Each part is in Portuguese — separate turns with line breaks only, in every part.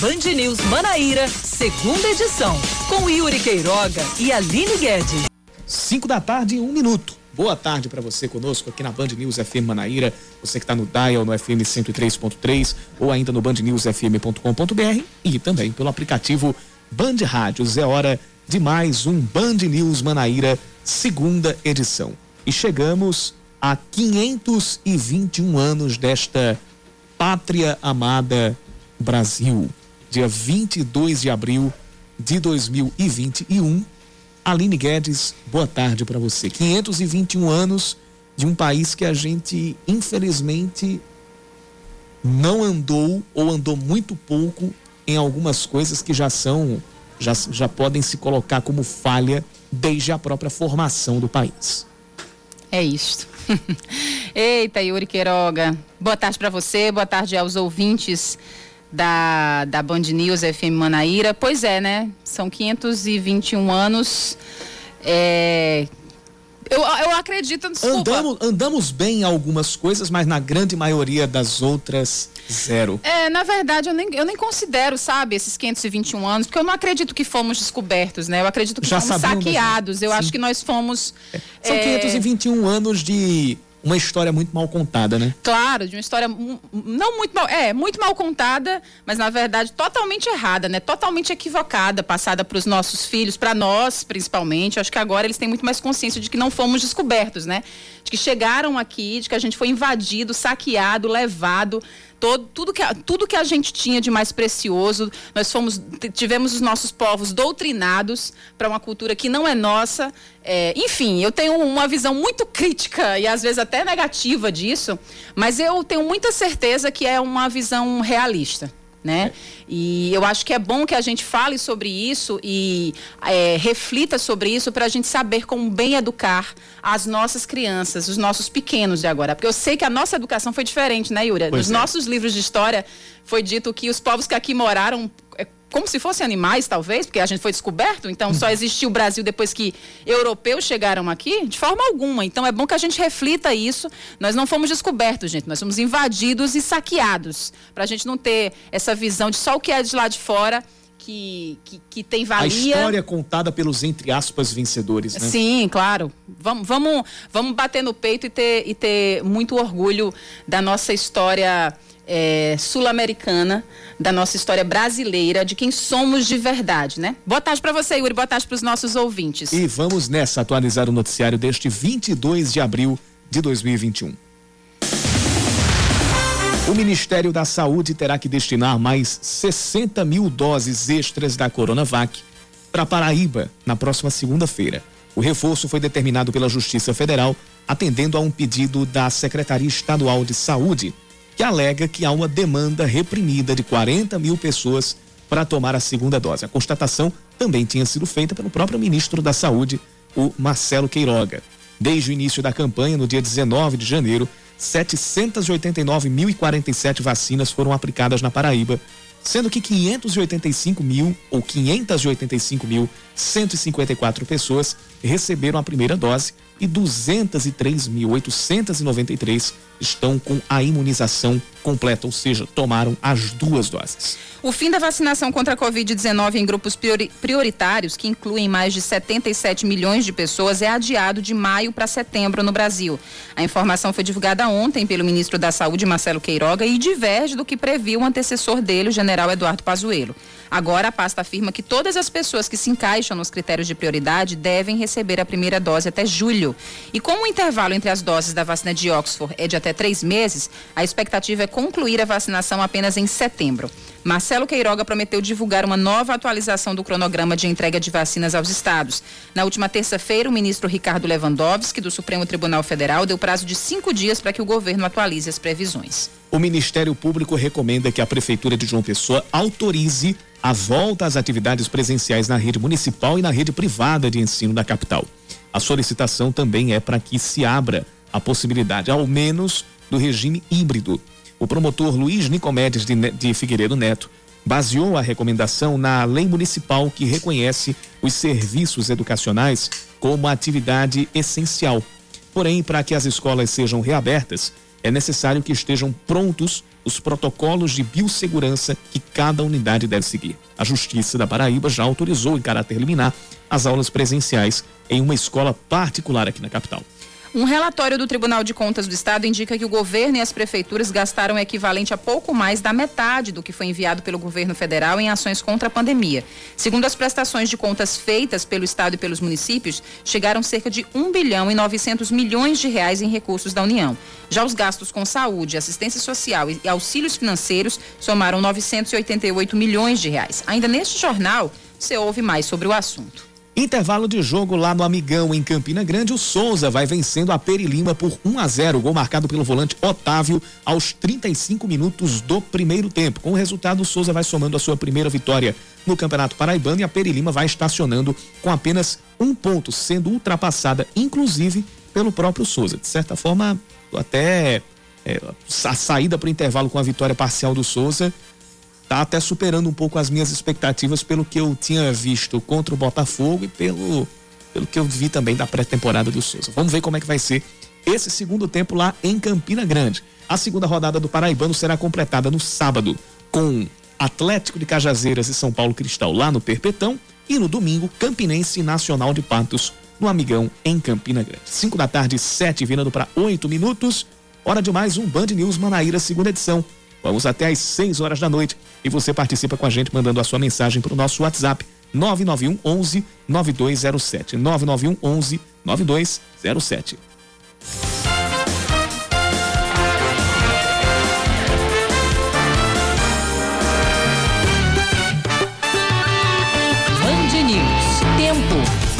Band News Manaíra, segunda edição, com Yuri Queiroga e Aline Guedes.
5 da tarde em um minuto. Boa tarde para você conosco aqui na Band News FM Manaíra, você que está no Dial, no FM 103.3 ou ainda no bandnewsfm.com.br e também pelo aplicativo Band Rádios. É hora de mais um Band News Manaíra, segunda edição. E chegamos a 521 anos desta pátria amada Brasil. Dia 22 de abril de 2021. Aline Guedes, boa tarde para você. 521 anos de um país que a gente, infelizmente, não andou ou andou muito pouco em algumas coisas que já são, já, já podem se colocar como falha desde a própria formação do país.
É isso. Eita, Yuri Queiroga. Boa tarde para você, boa tarde aos ouvintes da, da Band News FM Manaíra. Pois é, né? São 521 anos. É, eu, eu acredito, desculpa.
Andamos, andamos bem em algumas coisas, mas na grande maioria das outras, zero.
É, na verdade, eu nem, eu nem considero, sabe, esses 521 anos, porque eu não acredito que fomos descobertos, né? Eu acredito que Já fomos saqueados. Eu Sim. acho que nós fomos.
É. São é... 521 anos de uma história muito mal contada, né?
Claro, de uma história não muito mal, é, muito mal contada, mas na verdade totalmente errada, né? Totalmente equivocada, passada para os nossos filhos, para nós, principalmente. Acho que agora eles têm muito mais consciência de que não fomos descobertos, né? De que chegaram aqui, de que a gente foi invadido, saqueado, levado todo, tudo, que, tudo que a gente tinha de mais precioso. Nós fomos, tivemos os nossos povos doutrinados para uma cultura que não é nossa. É, enfim, eu tenho uma visão muito crítica e às vezes até negativa disso, mas eu tenho muita certeza que é uma visão realista né? E eu acho que é bom que a gente fale sobre isso e é, reflita sobre isso para a gente saber como bem educar as nossas crianças, os nossos pequenos de agora. Porque eu sei que a nossa educação foi diferente, né, Yura? Pois Nos é. nossos livros de história foi dito que os povos que aqui moraram é, como se fossem animais, talvez, porque a gente foi descoberto, então só existiu o Brasil depois que europeus chegaram aqui? De forma alguma. Então é bom que a gente reflita isso. Nós não fomos descobertos, gente, nós fomos invadidos e saqueados, para a gente não ter essa visão de só o que é de lá de fora. Que, que, que, tem valia.
A história contada pelos, entre aspas, vencedores, né?
Sim, claro. Vamos, vamos, vamos bater no peito e ter, e ter muito orgulho da nossa história é, sul-americana, da nossa história brasileira, de quem somos de verdade, né? Boa tarde para você, Yuri. Boa tarde para os nossos ouvintes.
E vamos nessa atualizar o noticiário deste 22 de abril de 2021. O Ministério da Saúde terá que destinar mais 60 mil doses extras da Coronavac para Paraíba na próxima segunda-feira. O reforço foi determinado pela Justiça Federal, atendendo a um pedido da Secretaria Estadual de Saúde que alega que há uma demanda reprimida de 40 mil pessoas para tomar a segunda dose. A constatação também tinha sido feita pelo próprio ministro da Saúde, o Marcelo Queiroga. Desde o início da campanha, no dia 19 de janeiro, 789.047 vacinas foram aplicadas na Paraíba, sendo que 585 mil ou 585.154 pessoas receberam a primeira dose e 203.893 estão com a imunização completa, ou seja, tomaram as duas doses.
O fim da vacinação contra a Covid-19 em grupos prioritários, que incluem mais de 77 milhões de pessoas, é adiado de maio para setembro no Brasil. A informação foi divulgada ontem pelo ministro da Saúde, Marcelo Queiroga, e diverge do que previu o antecessor dele, o general Eduardo Pazuello. Agora, a pasta afirma que todas as pessoas que se encaixam nos critérios de prioridade devem receber a primeira dose até julho. E como o intervalo entre as doses da vacina de Oxford é de até três meses, a expectativa é concluir a vacinação apenas em setembro. Marcelo Queiroga prometeu divulgar uma nova atualização do cronograma de entrega de vacinas aos estados. Na última terça-feira, o ministro Ricardo Lewandowski, do Supremo Tribunal Federal, deu prazo de cinco dias para que o governo atualize as previsões.
O Ministério Público recomenda que a Prefeitura de João Pessoa autorize a volta às atividades presenciais na rede municipal e na rede privada de ensino da capital. A solicitação também é para que se abra a possibilidade, ao menos, do regime híbrido. O promotor Luiz Nicomedes de, Figueiredo Neto baseou a recomendação na lei municipal que reconhece os serviços educacionais como atividade essencial. Porém, para que as escolas sejam reabertas, é necessário que estejam prontos os protocolos de biossegurança que cada unidade deve seguir. A Justiça da Paraíba já autorizou em caráter liminar as aulas presenciais em uma escola particular aqui na capital.
Um relatório do Tribunal de Contas do Estado indica que o governo e as prefeituras gastaram o equivalente a pouco mais da metade do que foi enviado pelo governo federal em ações contra a pandemia. Segundo as prestações de contas feitas pelo Estado e pelos municípios, chegaram cerca de 1 bilhão e 900 milhões de reais em recursos da União. Já os gastos com saúde, assistência social e auxílios financeiros somaram 988 milhões de reais. Ainda neste jornal, você ouve mais sobre o assunto.
Intervalo de jogo lá no Amigão, em Campina Grande, o Souza vai vencendo a Peri Lima por 1 a 0. Gol marcado pelo volante Otávio aos 35 minutos do primeiro tempo. Com o resultado, o Souza vai somando a sua primeira vitória no Campeonato Paraibano e a Peri Lima vai estacionando com apenas um ponto, sendo ultrapassada, inclusive, pelo próprio Souza. De certa forma, até é, a saída para o intervalo com a vitória parcial do Souza tá até superando um pouco as minhas expectativas pelo que eu tinha visto contra o Botafogo e pelo, pelo que eu vi também da pré-temporada do Souza. Vamos ver como é que vai ser esse segundo tempo lá em Campina Grande. A segunda rodada do Paraibano será completada no sábado com Atlético de Cajazeiras e São Paulo Cristal lá no Perpetão e no domingo Campinense Nacional de Patos no Amigão em Campina Grande. 5 da tarde, 7 virando para 8 minutos. Hora de mais um Band News Manaíra, segunda edição. Vamos até às 6 horas da noite e você participa com a gente mandando a sua mensagem para o nosso WhatsApp 991 11 9207. 991 11 9207.
Band News. Tempo.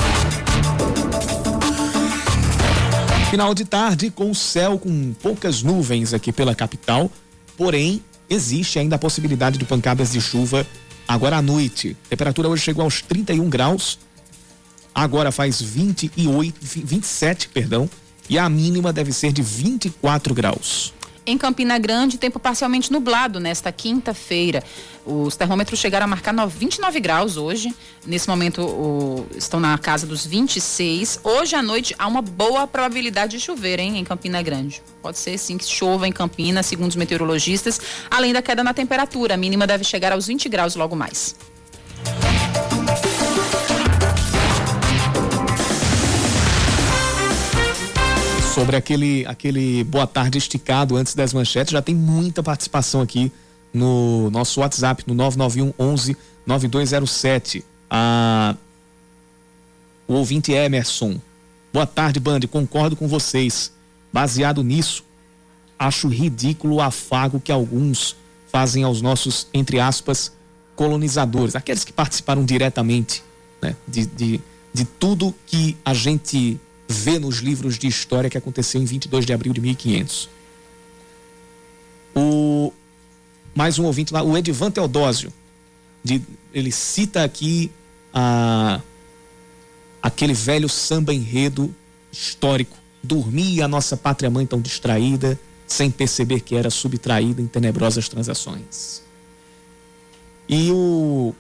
Final de tarde com o céu com poucas nuvens aqui pela capital Porém, existe ainda a possibilidade de pancadas de chuva agora à noite. A temperatura hoje chegou aos 31 graus. Agora faz 28, 27, perdão, e a mínima deve ser de 24 graus.
Em Campina Grande, tempo parcialmente nublado nesta quinta-feira. Os termômetros chegaram a marcar 29 graus hoje. Nesse momento o, estão na casa dos 26. Hoje à noite há uma boa probabilidade de chover, hein, em Campina Grande. Pode ser sim que chova em Campina, segundo os meteorologistas, além da queda na temperatura. A mínima deve chegar aos 20 graus logo mais.
Sobre aquele, aquele boa tarde esticado antes das manchetes. Já tem muita participação aqui no nosso WhatsApp, no 991 11 9207. A... O ouvinte Emerson. Boa tarde, Band. Concordo com vocês. Baseado nisso, acho ridículo o afago que alguns fazem aos nossos, entre aspas, colonizadores, aqueles que participaram diretamente né, de, de, de tudo que a gente vê nos livros de história que aconteceu em 22 de abril de 1500. O mais um ouvinte lá, o Edivan Teodósio, de, ele cita aqui a, aquele velho samba enredo histórico. Dormia a nossa pátria mãe tão distraída, sem perceber que era subtraída em tenebrosas transações. E o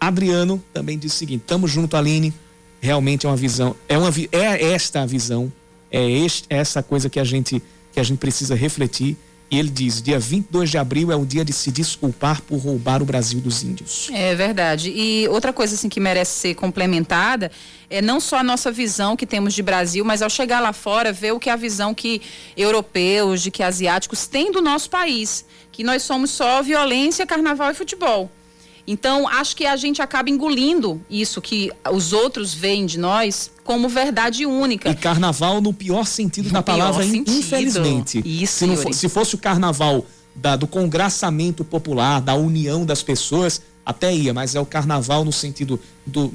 Adriano também diz o seguinte: Tamo junto, Aline realmente é uma visão, é uma é esta a visão, é, este, é essa coisa que a gente que a gente precisa refletir. E ele diz: dia 22 de abril é o dia de se desculpar por roubar o Brasil dos índios.
É verdade. E outra coisa assim que merece ser complementada é não só a nossa visão que temos de Brasil, mas ao chegar lá fora, ver o que é a visão que europeus, de que asiáticos têm do nosso país. Que nós somos só violência, carnaval e futebol. Então, acho que a gente acaba engolindo isso que os outros veem de nós como verdade única.
E carnaval no pior sentido no da palavra, sentido. infelizmente.
Isso.
Se, for, se fosse o carnaval da, do congraçamento popular, da união das pessoas, até ia, mas é o carnaval no sentido do.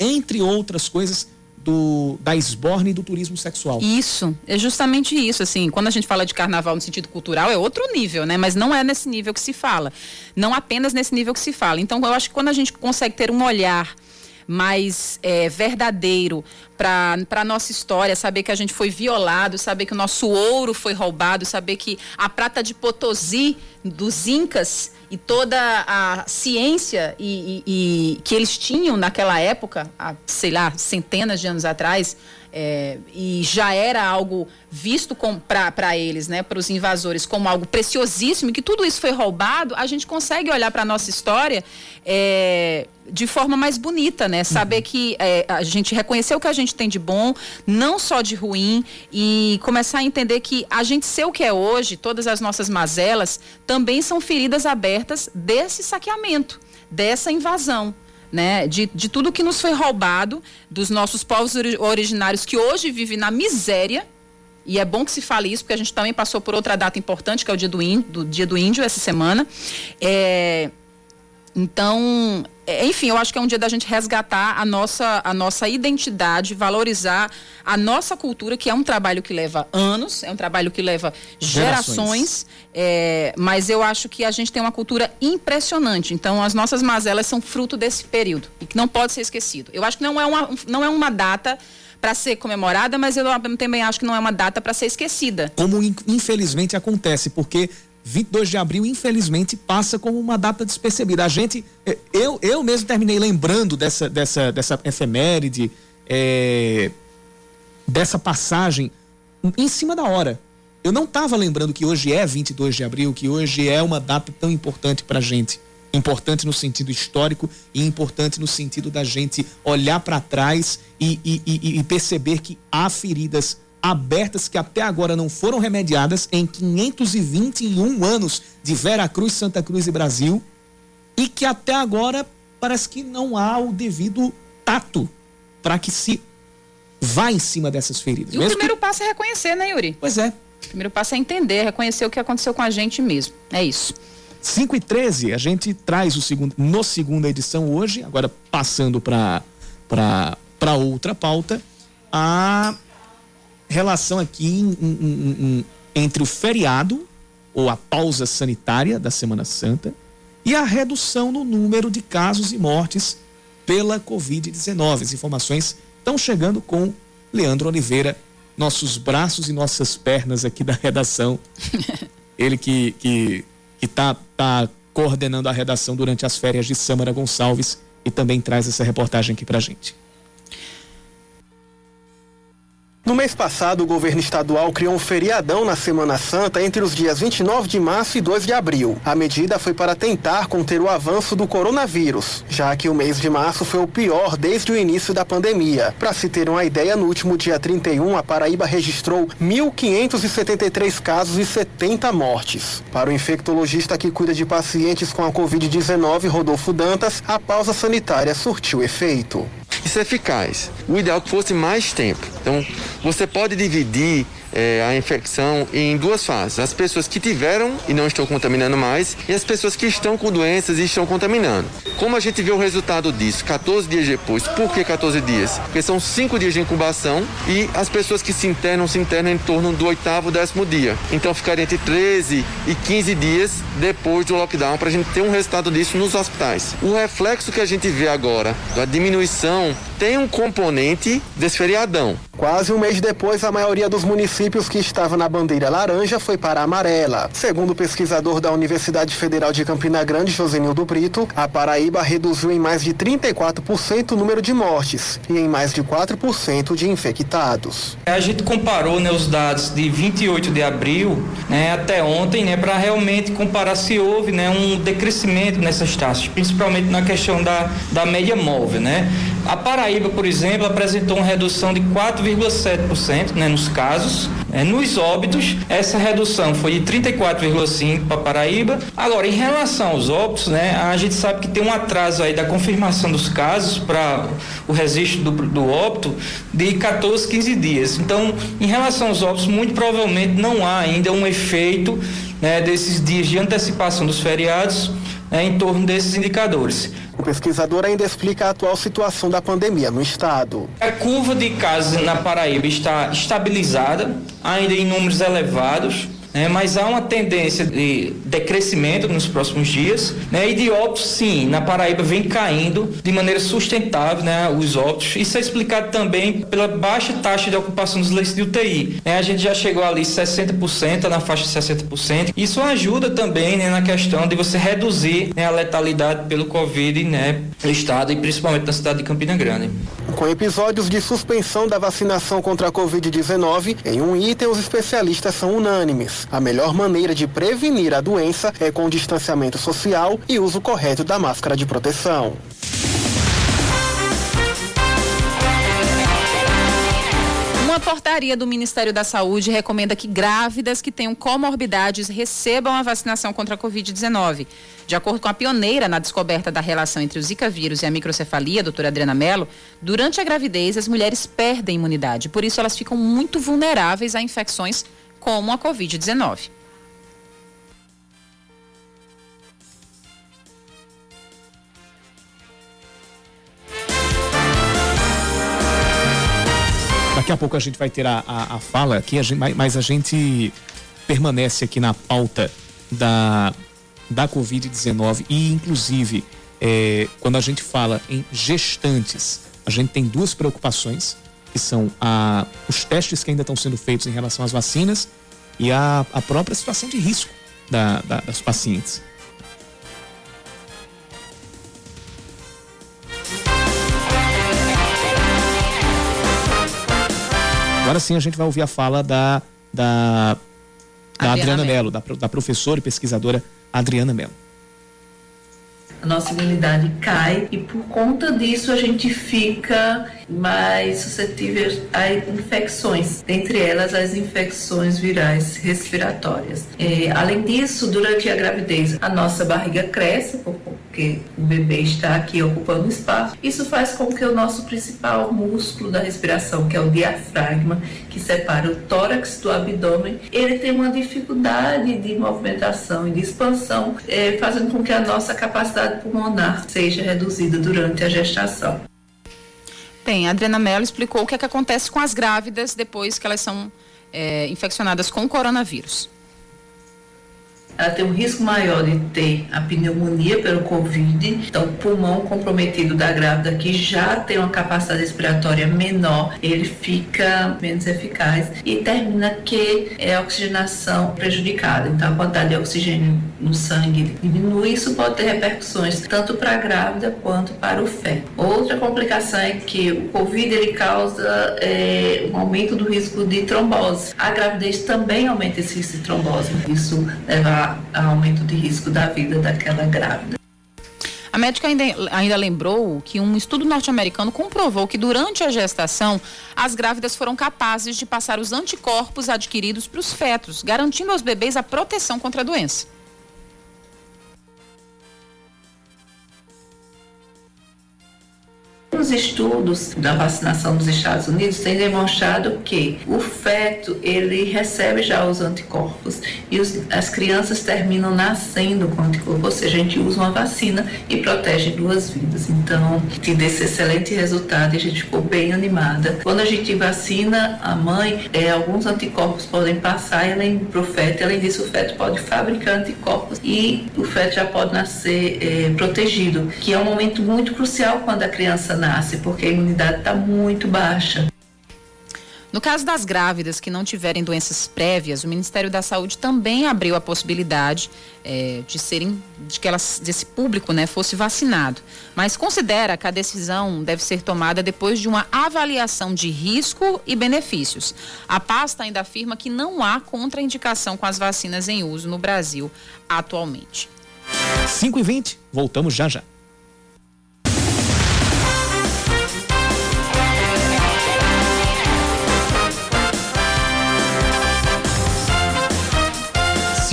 Entre outras coisas, do, da esborne do turismo sexual.
Isso, é justamente isso. Assim, quando a gente fala de carnaval no sentido cultural, é outro nível, né? Mas não é nesse nível que se fala. Não apenas nesse nível que se fala. Então, eu acho que quando a gente consegue ter um olhar mais é, verdadeiro para a nossa história, saber que a gente foi violado, saber que o nosso ouro foi roubado, saber que a prata de Potosí dos Incas e toda a ciência e, e, e que eles tinham naquela época, há, sei lá, centenas de anos atrás, é, e já era algo visto para eles, né, para os invasores, como algo preciosíssimo, e que tudo isso foi roubado, a gente consegue olhar para a nossa história é, de forma mais bonita, né? Saber uhum. que é, a gente reconhecer o que a gente tem de bom, não só de ruim, e começar a entender que a gente ser o que é hoje, todas as nossas mazelas, também são feridas abertas desse saqueamento, dessa invasão né, de, de tudo que nos foi roubado, dos nossos povos originários que hoje vivem na miséria. E é bom que se fale isso, porque a gente também passou por outra data importante, que é o dia do índio, do, dia do índio essa semana. É, então, é, enfim, eu acho que é um dia da gente resgatar a nossa, a nossa identidade, valorizar a nossa cultura, que é um trabalho que leva anos, é um trabalho que leva gerações, gerações é, mas eu acho que a gente tem uma cultura impressionante. Então, as nossas mazelas são fruto desse período e que não pode ser esquecido. Eu acho que não é uma, não é uma data para ser comemorada, mas eu também acho que não é uma data para ser esquecida.
Como infelizmente acontece, porque 22 de abril, infelizmente, passa como uma data despercebida. A gente, é, eu, eu mesmo terminei lembrando dessa, dessa, dessa efeméride, é, dessa passagem, em cima da hora. Eu não estava lembrando que hoje é 22 de abril, que hoje é uma data tão importante para a gente. Importante no sentido histórico e importante no sentido da gente olhar para trás e, e, e, e perceber que há feridas abertas que até agora não foram remediadas em 521 anos de Vera Cruz, Santa Cruz e Brasil e que até agora parece que não há o devido tato para que se vá em cima dessas feridas.
E o primeiro que... passo é reconhecer, né, Yuri?
Pois é.
O primeiro passo é entender, reconhecer o que aconteceu com a gente mesmo. É isso.
5 e 13, a gente traz o segundo, no segunda edição hoje, agora passando para outra pauta, a relação aqui em, em, em, entre o feriado, ou a pausa sanitária da Semana Santa, e a redução no número de casos e mortes pela Covid-19. As informações estão chegando com Leandro Oliveira, nossos braços e nossas pernas aqui da redação. Ele que que que tá, tá coordenando a redação durante as férias de Samara Gonçalves e também traz essa reportagem aqui pra gente.
No mês passado, o governo estadual criou um feriadão na Semana Santa entre os dias 29 de março e 2 de abril. A medida foi para tentar conter o avanço do coronavírus, já que o mês de março foi o pior desde o início da pandemia. Para se ter uma ideia, no último dia 31, a Paraíba registrou 1.573 casos e 70 mortes. Para o infectologista que cuida de pacientes com a Covid-19, Rodolfo Dantas, a pausa sanitária surtiu efeito.
Isso é eficaz. O ideal é que fosse mais tempo. Então, você pode dividir é, a infecção em duas fases: as pessoas que tiveram e não estão contaminando mais, e as pessoas que estão com doenças e estão contaminando. Como a gente vê o resultado disso 14 dias depois? Por que 14 dias? Porque são 5 dias de incubação e as pessoas que se internam se internam em torno do oitavo, décimo dia. Então ficaria entre 13 e 15 dias depois do lockdown para a gente ter um resultado disso nos hospitais. O reflexo que a gente vê agora da diminuição tem um componente desse feriadão.
Quase um mês depois, a maioria dos municípios que estava na bandeira laranja foi para a amarela. Segundo o pesquisador da Universidade Federal de Campina Grande, Josenildo Brito, a Paraíba reduziu em mais de 34% o número de mortes e em mais de 4% de infectados.
A gente comparou né, os dados de 28 de abril né, até ontem né, para realmente comparar se houve né, um decrescimento nessas taxas, principalmente na questão da, da média móvel. Né? A Paraíba, por exemplo, apresentou uma redução de 4,7% né, nos casos. Né, nos óbitos, essa redução foi de 34,5% para Paraíba. Agora, em relação aos óbitos, né, a gente sabe que tem um atraso aí da confirmação dos casos para o registro do, do óbito de 14, 15 dias. Então, em relação aos óbitos, muito provavelmente não há ainda um efeito né, desses dias de antecipação dos feriados né, em torno desses indicadores.
O pesquisador ainda explica a atual situação da pandemia no estado.
A curva de casos na Paraíba está estabilizada, ainda em números elevados né? mas há uma tendência de decrescimento nos próximos dias, né? e de óbitos, sim, na Paraíba vem caindo de maneira sustentável né? os óbitos. Isso é explicado também pela baixa taxa de ocupação dos leitos de UTI. Né? A gente já chegou ali 60%, tá na faixa de 60%. Isso ajuda também né, na questão de você reduzir né, a letalidade pelo Covid né, no estado e principalmente na cidade de Campina Grande.
Com episódios de suspensão da vacinação contra a Covid-19, em um item os especialistas são unânimes. A melhor maneira de prevenir a doença é com distanciamento social e uso correto da máscara de proteção.
Uma portaria do Ministério da Saúde recomenda que grávidas que tenham comorbidades recebam a vacinação contra a Covid-19. De acordo com a pioneira na descoberta da relação entre o Zika vírus e a microcefalia, doutora Adriana Mello, durante a gravidez as mulheres perdem imunidade, por isso elas ficam muito vulneráveis a infecções como a Covid-19.
Daqui a pouco a gente vai ter a, a, a fala aqui, a gente, mas a gente permanece aqui na pauta da, da Covid-19 e, inclusive, é, quando a gente fala em gestantes, a gente tem duas preocupações, que são a, os testes que ainda estão sendo feitos em relação às vacinas e a, a própria situação de risco da, da, das pacientes. Agora sim a gente vai ouvir a fala da, da, da Adriana, Adriana Mello, da, da professora e pesquisadora Adriana Mello
a nossa imunidade cai e por conta disso a gente fica mais suscetível a infecções, dentre elas as infecções virais respiratórias. É, além disso, durante a gravidez, a nossa barriga cresce porque o bebê está aqui ocupando espaço. Isso faz com que o nosso principal músculo da respiração, que é o diafragma, que separa o tórax do abdômen, ele tem uma dificuldade de movimentação e de expansão, é, fazendo com que a nossa capacidade pulmonar seja reduzida durante a gestação.
Bem, a Adriana Mello explicou o que, é que acontece com as grávidas depois que elas são é, infeccionadas com coronavírus
ela tem um risco maior de ter a pneumonia pelo Covid, então o pulmão comprometido da grávida que já tem uma capacidade respiratória menor, ele fica menos eficaz e termina que é a oxigenação prejudicada, então a quantidade de oxigênio no sangue diminui, isso pode ter repercussões tanto para a grávida quanto para o feto. Outra complicação é que o Covid ele causa é, um aumento do risco de trombose. A gravidez também aumenta esse risco de trombose, isso leva a aumento de risco da vida daquela grávida.
A médica ainda, ainda, lembrou que um estudo norte-americano comprovou que durante a gestação, as grávidas foram capazes de passar os anticorpos adquiridos para os fetos, garantindo aos bebês a proteção contra a doença.
Os estudos da vacinação dos Estados Unidos têm demonstrado que o feto ele recebe já os anticorpos e os, as crianças terminam nascendo com anticorpos, ou seja, a gente usa uma vacina e protege duas vidas. Então, tive esse excelente resultado e a gente ficou bem animada. Quando a gente vacina a mãe, é, alguns anticorpos podem passar além para o feto, além disso o feto pode fabricar anticorpos e o feto já pode nascer é, protegido, que é um momento muito crucial quando a criança nasce, porque a imunidade está muito baixa.
No caso das grávidas que não tiverem doenças prévias, o Ministério da Saúde também abriu a possibilidade é, de serem, de que elas, desse público, né, fosse vacinado. Mas considera que a decisão deve ser tomada depois de uma avaliação de risco e benefícios. A pasta ainda afirma que não há contraindicação com as vacinas em uso no Brasil atualmente.
5 e 20 voltamos já já.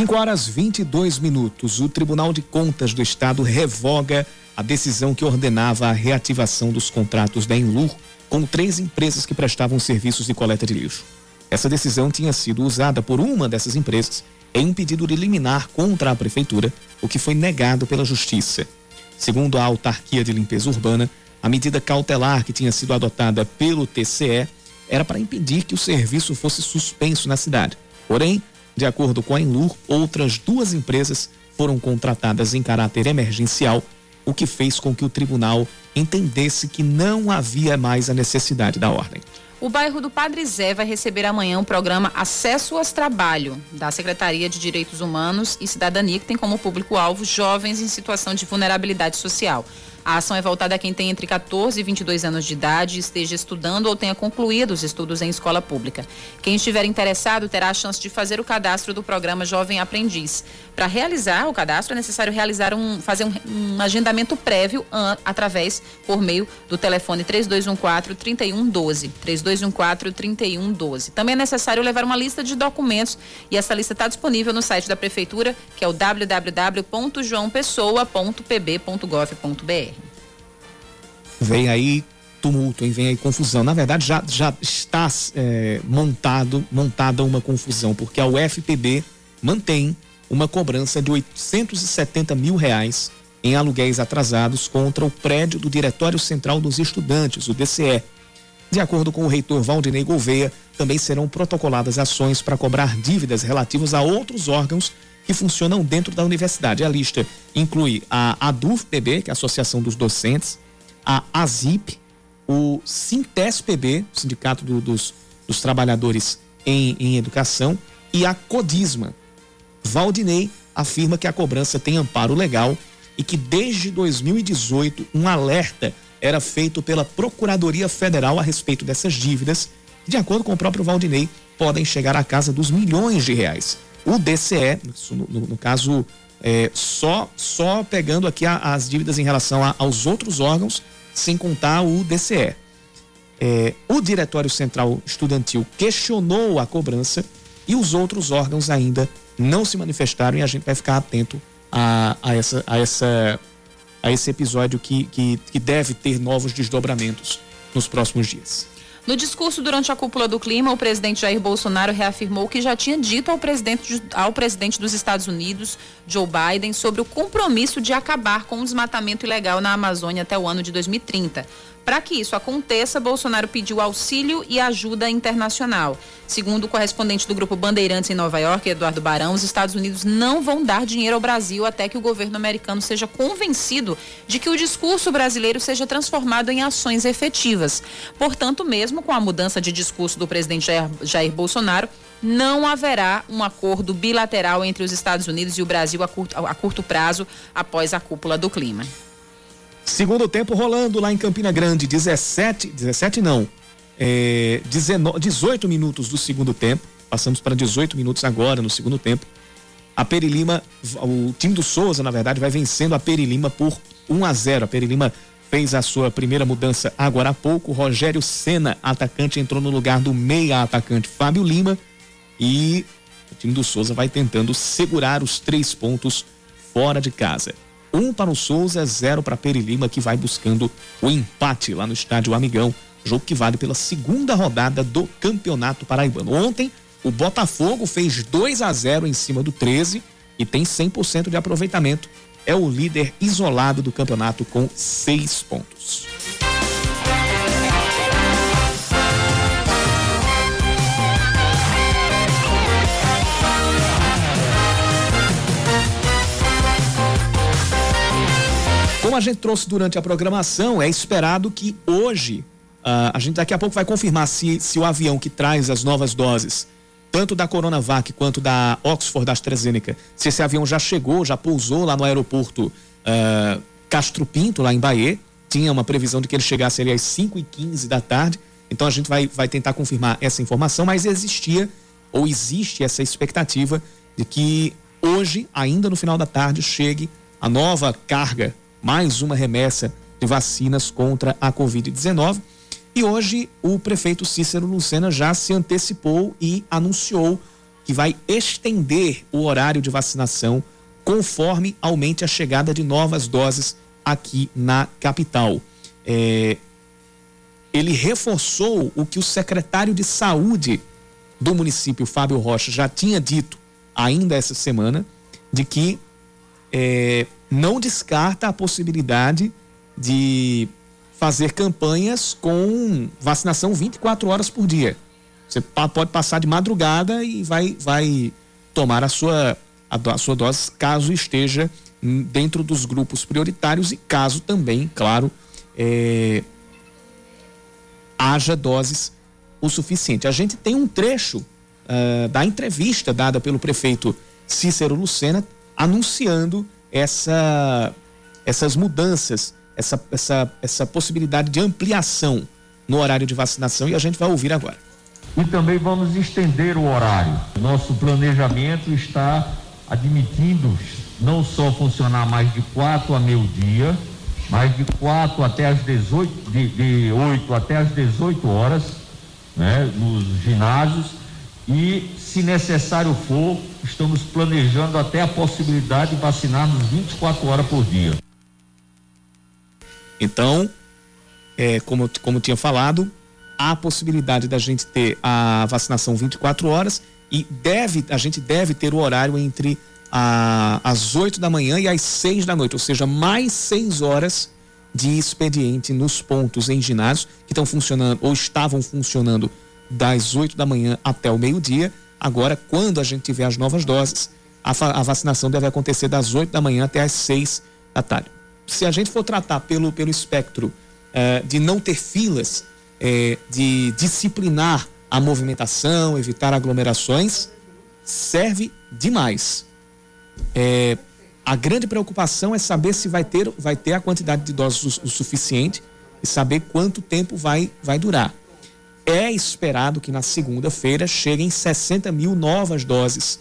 5 horas 22 minutos. O Tribunal de Contas do Estado revoga a decisão que ordenava a reativação dos contratos da Enlur com três empresas que prestavam serviços de coleta de lixo. Essa decisão tinha sido usada por uma dessas empresas em um pedido de liminar contra a prefeitura, o que foi negado pela justiça. Segundo a autarquia de limpeza urbana, a medida cautelar que tinha sido adotada pelo TCE era para impedir que o serviço fosse suspenso na cidade. Porém, de acordo com a Enlur, outras duas empresas foram contratadas em caráter emergencial, o que fez com que o tribunal entendesse que não havia mais a necessidade da ordem.
O bairro do Padre Zé vai receber amanhã o programa Acesso aos Trabalho, da Secretaria de Direitos Humanos e Cidadania, que tem como público-alvo jovens em situação de vulnerabilidade social. A ação é voltada a quem tem entre 14 e 22 anos de idade, esteja estudando ou tenha concluído os estudos em escola pública. Quem estiver interessado terá a chance de fazer o cadastro do programa Jovem Aprendiz. Para realizar o cadastro é necessário realizar um, fazer um, um agendamento prévio através por meio do telefone 3214 3112. 3214 3112. Também é necessário levar uma lista de documentos e essa lista está disponível no site da prefeitura, que é o www.joaopessoa.pb.gov.br.
Vem aí tumulto, hein? vem aí confusão. Na verdade, já, já está é, montado, montada uma confusão, porque a UFPB mantém uma cobrança de 870 mil reais em aluguéis atrasados contra o prédio do Diretório Central dos Estudantes, o DCE. De acordo com o reitor Valdinei Gouveia, também serão protocoladas ações para cobrar dívidas relativas a outros órgãos que funcionam dentro da universidade. A lista inclui a ADUF-PB, que é a Associação dos Docentes, a AZIP, o Sintesp-PB, Sindicato do, dos, dos Trabalhadores em, em Educação, e a CODISMA. Valdinei afirma que a cobrança tem amparo legal e que desde 2018 um alerta era feito pela Procuradoria Federal a respeito dessas dívidas, que, de acordo com o próprio Valdinei, podem chegar à casa dos milhões de reais. O DCE, no, no, no caso, é, só, só pegando aqui a, as dívidas em relação a, aos outros órgãos, sem contar o DCE. É, o Diretório Central Estudantil questionou a cobrança e os outros órgãos ainda não se manifestaram e a gente vai ficar atento a, a, essa, a, essa, a esse episódio que, que, que deve ter novos desdobramentos nos próximos dias.
No discurso durante a cúpula do clima, o presidente Jair Bolsonaro reafirmou que já tinha dito ao presidente, ao presidente dos Estados Unidos, Joe Biden, sobre o compromisso de acabar com o desmatamento ilegal na Amazônia até o ano de 2030. Para que isso aconteça, Bolsonaro pediu auxílio e ajuda internacional. Segundo o correspondente do Grupo Bandeirantes em Nova York, Eduardo Barão, os Estados Unidos não vão dar dinheiro ao Brasil até que o governo americano seja convencido de que o discurso brasileiro seja transformado em ações efetivas. Portanto, mesmo com a mudança de discurso do presidente Jair, Bolsonaro, não haverá um acordo bilateral entre os Estados Unidos e o Brasil a curto, a curto prazo após a cúpula do clima.
Segundo tempo rolando lá em Campina Grande, 17, 17 não, é, 19, 18 minutos do segundo tempo. Passamos para 18 minutos agora no segundo tempo. A Perilima, o time do Souza, na verdade, vai vencendo a Perilima por 1 a 0. A Perilima fez a sua primeira mudança agora há pouco. Rogério Senna, atacante, entrou no lugar do meia atacante Fábio Lima. E o time do Souza vai tentando segurar os três pontos fora de casa. Um para o Souza, zero para Perilima, que vai buscando o empate lá no estádio Amigão. Jogo que vale pela segunda rodada do Campeonato Paraibano. Ontem, o Botafogo fez 2 a 0 em cima do 13 e tem 100% de aproveitamento. É o líder isolado do campeonato com seis pontos. Como a gente trouxe durante a programação, é esperado que hoje, uh, a gente daqui a pouco vai confirmar se, se o avião que traz as novas doses, tanto da Coronavac quanto da Oxford AstraZeneca, se esse avião já chegou, já pousou lá no aeroporto uh, Castro Pinto, lá em Bahia. Tinha uma previsão de que ele chegasse ali às 5 e 15 da tarde. Então a gente vai, vai tentar confirmar essa informação, mas existia ou existe essa expectativa de que hoje, ainda no final da tarde, chegue a nova carga mais uma remessa de vacinas contra a Covid-19. E hoje o prefeito Cícero Lucena já se antecipou e anunciou que vai estender o horário de vacinação conforme aumente a chegada de novas doses aqui na capital. É, ele reforçou o que o secretário de saúde do município, Fábio Rocha, já tinha dito ainda essa semana, de que é, não descarta a possibilidade de fazer campanhas com vacinação 24 horas por dia. Você pode passar de madrugada e vai, vai tomar a sua, a, sua dose caso esteja dentro dos grupos prioritários e caso também, claro, é, haja doses o suficiente. A gente tem um trecho uh, da entrevista dada pelo prefeito Cícero Lucena anunciando essa, essas mudanças essa, essa, essa possibilidade de ampliação no horário de vacinação e a gente vai ouvir agora.
E também vamos estender o horário. Nosso planejamento está admitindo não só funcionar mais de 4 a meio-dia, mas de 4 até as 18, de, de 8 até as 18 horas, né, nos ginásios e, se necessário for, estamos planejando até a possibilidade de vacinarmos 24 horas por dia.
Então, é, como, como tinha falado, há a possibilidade da gente ter a vacinação 24 horas e deve, a gente deve ter o horário entre a, as 8 da manhã e as 6 da noite, ou seja, mais 6 horas de expediente nos pontos em ginásio que estão funcionando ou estavam funcionando das 8 da manhã até o meio-dia. Agora, quando a gente tiver as novas doses, a, a, vacinação deve acontecer das 8 da manhã até as 6 da tarde. Se a gente for tratar pelo, pelo espectro eh, de não ter filas, eh, de disciplinar a movimentação, evitar aglomerações, serve demais. Eh, a grande preocupação é saber se vai ter, vai ter a quantidade de doses o, o suficiente e saber quanto tempo vai, vai durar. É esperado que na segunda-feira cheguem 60 mil novas doses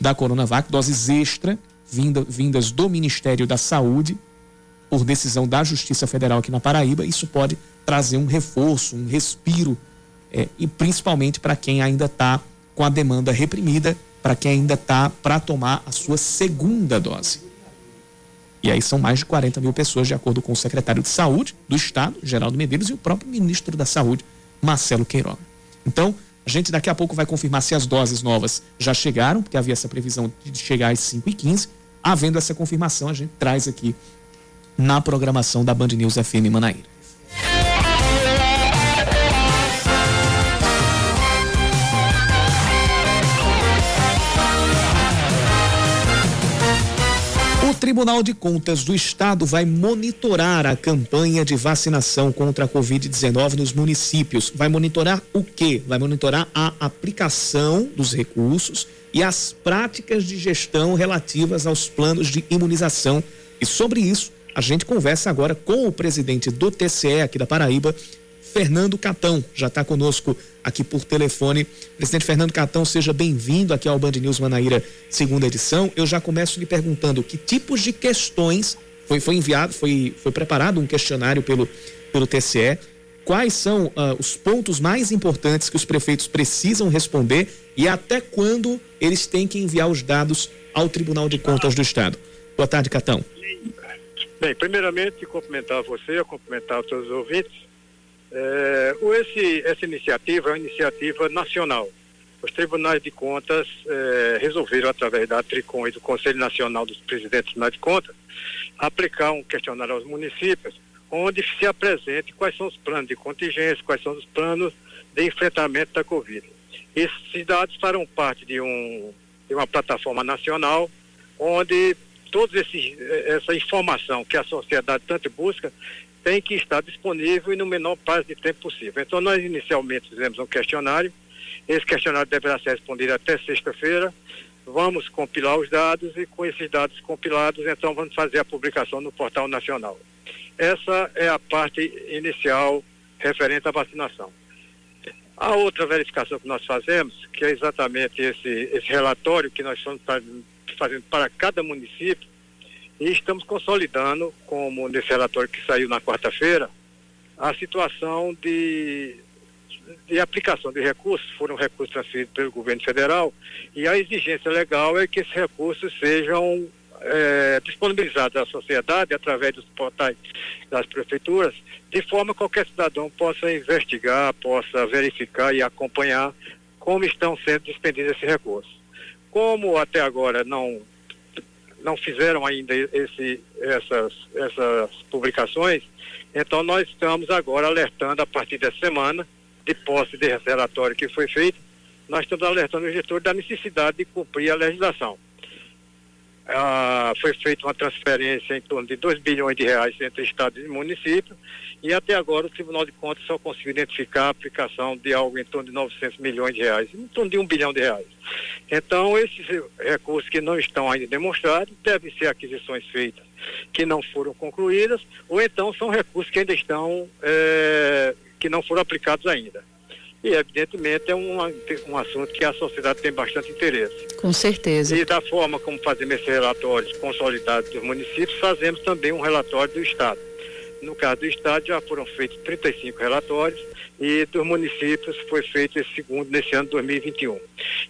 da Coronavac, doses extra, vinda, vindas do Ministério da Saúde, por decisão da Justiça Federal aqui na Paraíba. Isso pode trazer um reforço, um respiro, é, e principalmente para quem ainda está com a demanda reprimida, para quem ainda está para tomar a sua segunda dose. E aí são mais de 40 mil pessoas, de acordo com o secretário de Saúde do Estado, Geraldo Medeiros, e o próprio ministro da Saúde, Marcelo Queiroga. Então, a gente daqui a pouco vai confirmar se as doses novas já chegaram, porque havia essa previsão de chegar às 5 e 15 Havendo essa confirmação, a gente traz aqui na programação da Band News FM Manaíra. Tribunal de Contas do Estado vai monitorar a campanha de vacinação contra a Covid-19 nos municípios. Vai monitorar o quê? Vai monitorar a aplicação dos recursos e as práticas de gestão relativas aos planos de imunização. E sobre isso, a gente conversa agora com o presidente do TCE aqui da Paraíba, Fernando Catão já está conosco aqui por telefone. Presidente Fernando Catão, seja bem-vindo aqui ao Band News Manaíra, segunda edição. Eu já começo lhe perguntando que tipos de questões foi, foi enviado, foi, foi preparado um questionário pelo, pelo TCE. Quais são uh, os pontos mais importantes que os prefeitos precisam responder e até quando eles têm que enviar os dados ao Tribunal de Contas do Estado? Boa tarde, Catão.
Bem, primeiramente, cumprimentar você, cumprimentar os ouvintes é, esse, essa iniciativa é uma iniciativa nacional. Os tribunais de contas é, resolveram, através da TRICOM e do Conselho Nacional dos Presidentes de Tribunais de Contas, aplicar um questionário aos municípios, onde se apresente quais são os planos de contingência, quais são os planos de enfrentamento da Covid. Esses dados farão parte de, um, de uma plataforma nacional, onde toda essa informação que a sociedade tanto busca tem que estar disponível e no menor prazo de tempo possível. Então, nós inicialmente fizemos um questionário, esse questionário deverá ser respondido até sexta-feira. Vamos compilar os dados e, com esses dados compilados, então vamos fazer a publicação no Portal Nacional. Essa é a parte inicial referente à vacinação. A outra verificação que nós fazemos, que é exatamente esse, esse relatório que nós estamos fazendo para cada município, e estamos consolidando, como nesse relatório que saiu na quarta-feira, a situação de, de aplicação de recursos, foram recursos transferidos pelo governo federal, e a exigência legal é que esses recursos sejam é, disponibilizados à sociedade através dos portais das prefeituras, de forma que qualquer cidadão possa investigar, possa verificar e acompanhar como estão sendo dispendidos esses recursos. Como até agora não não fizeram ainda esse, essas, essas publicações, então nós estamos agora alertando a partir dessa semana, de posse desse relatório que foi feito, nós estamos alertando o gestor da necessidade de cumprir a legislação. ah, foi feita uma transferência em torno de 2 bilhões de reais entre estados e municípios e até agora o Tribunal de Contas só conseguiu identificar a aplicação de algo em torno de 900 milhões de reais, em torno de um bilhão de reais. Então, esses recursos que não estão ainda demonstrados devem ser aquisições feitas que não foram concluídas, ou então são recursos que ainda estão, é, que não foram aplicados ainda. E, evidentemente, é um, um assunto que a sociedade tem bastante interesse.
Com certeza.
E da forma como fazemos esses relatórios consolidados dos municípios, fazemos também um relatório do Estado. No caso do Estado, já foram feitos 35 relatórios e dos municípios foi feito esse segundo nesse ano de 2021.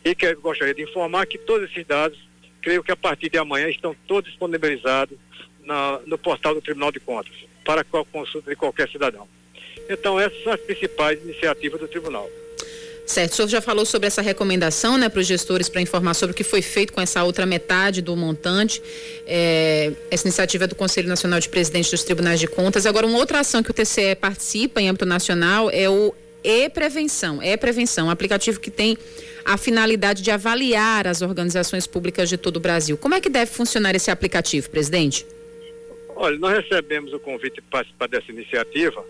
E que gostaria de informar que todos esses dados, creio que a partir de amanhã, estão todos disponibilizados na, no portal do Tribunal de Contas, para consulta de qualquer cidadão. Então, essas são as principais iniciativas do Tribunal.
Certo, o senhor já falou sobre essa recomendação né, para os gestores para informar sobre o que foi feito com essa outra metade do montante. É, essa iniciativa é do Conselho Nacional de Presidentes dos Tribunais de Contas. Agora, uma outra ação que o TCE participa em âmbito nacional é o E-Prevenção. E-Prevenção, um aplicativo que tem a finalidade de avaliar as organizações públicas de todo o Brasil. Como é que deve funcionar esse aplicativo, presidente?
Olha, nós recebemos o convite para participar dessa iniciativa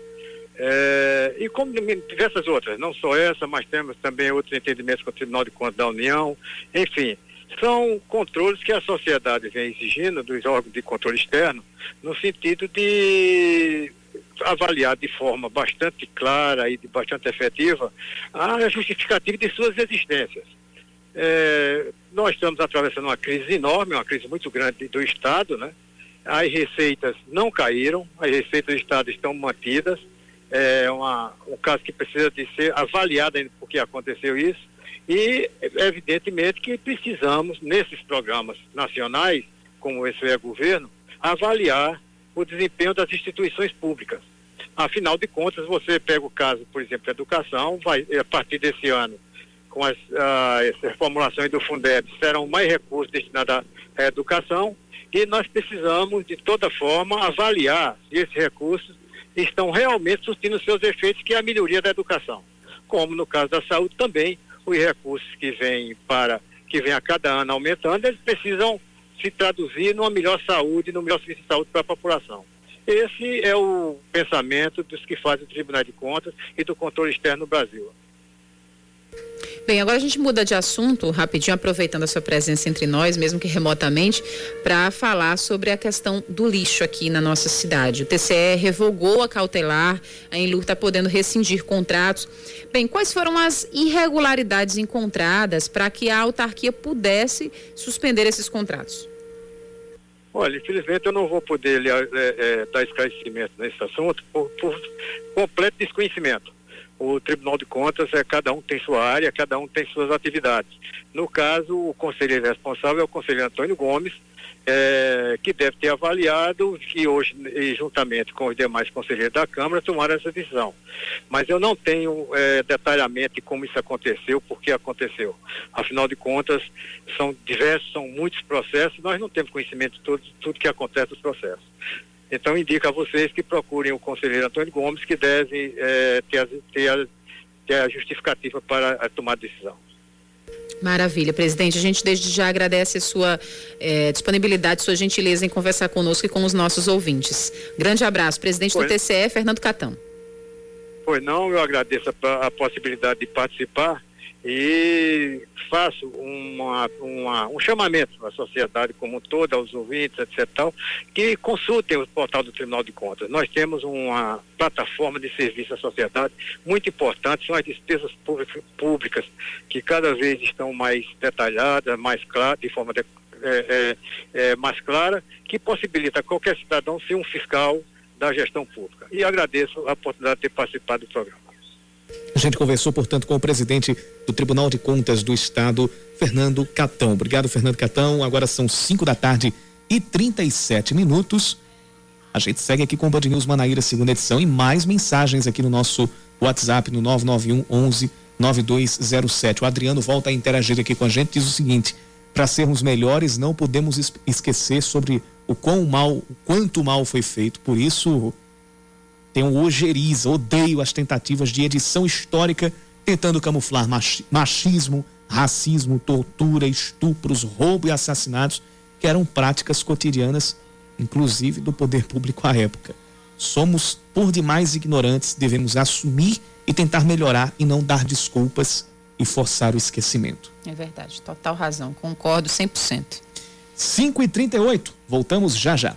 é, e como diversas outras, não só essa, mas temos também outros entendimentos com o Tribunal de Contas da União, enfim, são controles que a sociedade vem exigindo dos órgãos de controle externo, no sentido de avaliar de forma bastante clara e de bastante efetiva a justificativa de suas existências. É, nós estamos atravessando uma crise enorme, uma crise muito grande do Estado, né? as receitas não caíram, as receitas do Estado estão mantidas. É uma, um caso que precisa de ser avaliado ainda porque aconteceu isso. E, evidentemente, que precisamos, nesses programas nacionais, como esse é governo, avaliar o desempenho das instituições públicas. Afinal de contas, você pega o caso, por exemplo, da educação, vai, a partir desse ano, com as, uh, as formulações do Fundeb, serão mais recursos destinados à educação, e nós precisamos, de toda forma, avaliar se esses recursos estão realmente surtindo seus efeitos, que é a melhoria da educação. Como no caso da saúde também, os recursos que vêm para que vem a cada ano aumentando, eles precisam se traduzir numa melhor saúde, no melhor serviço de saúde para a população. Esse é o pensamento dos que fazem o Tribunal de Contas e do controle externo no Brasil.
Bem, agora a gente muda de assunto rapidinho, aproveitando a sua presença entre nós, mesmo que remotamente, para falar sobre a questão do lixo aqui na nossa cidade. O TCE revogou a cautelar, a Enlur está podendo rescindir contratos. Bem, quais foram as irregularidades encontradas para que a autarquia pudesse suspender esses contratos?
Olha, infelizmente eu não vou poder é, é, dar esclarecimento nesse assunto por, por completo desconhecimento o Tribunal de Contas é cada um tem sua área, cada um tem suas atividades. No caso, o conselheiro responsável é o conselheiro Antônio Gomes, é, que deve ter avaliado que hoje, juntamente com os demais conselheiros da Câmara, tomaram essa decisão. Mas eu não tenho é, detalhamento como isso aconteceu, por que aconteceu. Afinal de contas, são diversos, são muitos processos, nós não temos conhecimento de tudo, tudo que acontece nos processos. Então, indico a vocês que procurem o conselheiro Antônio Gomes, que deve é, ter, a, ter, a, ter, a, justificativa para a tomar decisão.
Maravilha, presidente. A gente desde já agradece a sua é, disponibilidade, sua gentileza em conversar conosco e com os nossos ouvintes. Grande abraço, presidente do TCE, Fernando Catão.
Pois não, eu agradeço a, a possibilidade de participar e faço uma, uma, um chamamento à sociedade como todo, aos ouvintes, etc., tal, que consultem o portal do Tribunal de Contas. Nós temos uma plataforma de serviço à sociedade muito importante, são as despesas públicas, que cada vez estão mais detalhadas, mais claras, de forma de, é, é, é, mais clara, que possibilita qualquer cidadão ser um fiscal da gestão pública. E agradeço a oportunidade de ter participado do programa.
A gente conversou, portanto, com o presidente do Tribunal de Contas do Estado, Fernando Catão. Obrigado, Fernando Catão. Agora são 5 da tarde e 37 minutos. A gente segue aqui com o Band News Manaíra, segunda edição, e mais mensagens aqui no nosso WhatsApp, no 991 11 9207. O Adriano volta a interagir aqui com a gente, diz o seguinte: para sermos melhores, não podemos esquecer sobre o quão mal, o quanto mal foi feito. Por isso, tenho ojeriza, odeio as tentativas de edição histórica tentando camuflar machismo, racismo, tortura, estupros, roubo e assassinatos que eram práticas cotidianas, inclusive do poder público à época. Somos por demais ignorantes, devemos assumir e tentar melhorar e não dar desculpas e forçar o esquecimento.
É verdade, total razão, concordo 100%.
5 e 38 voltamos já já.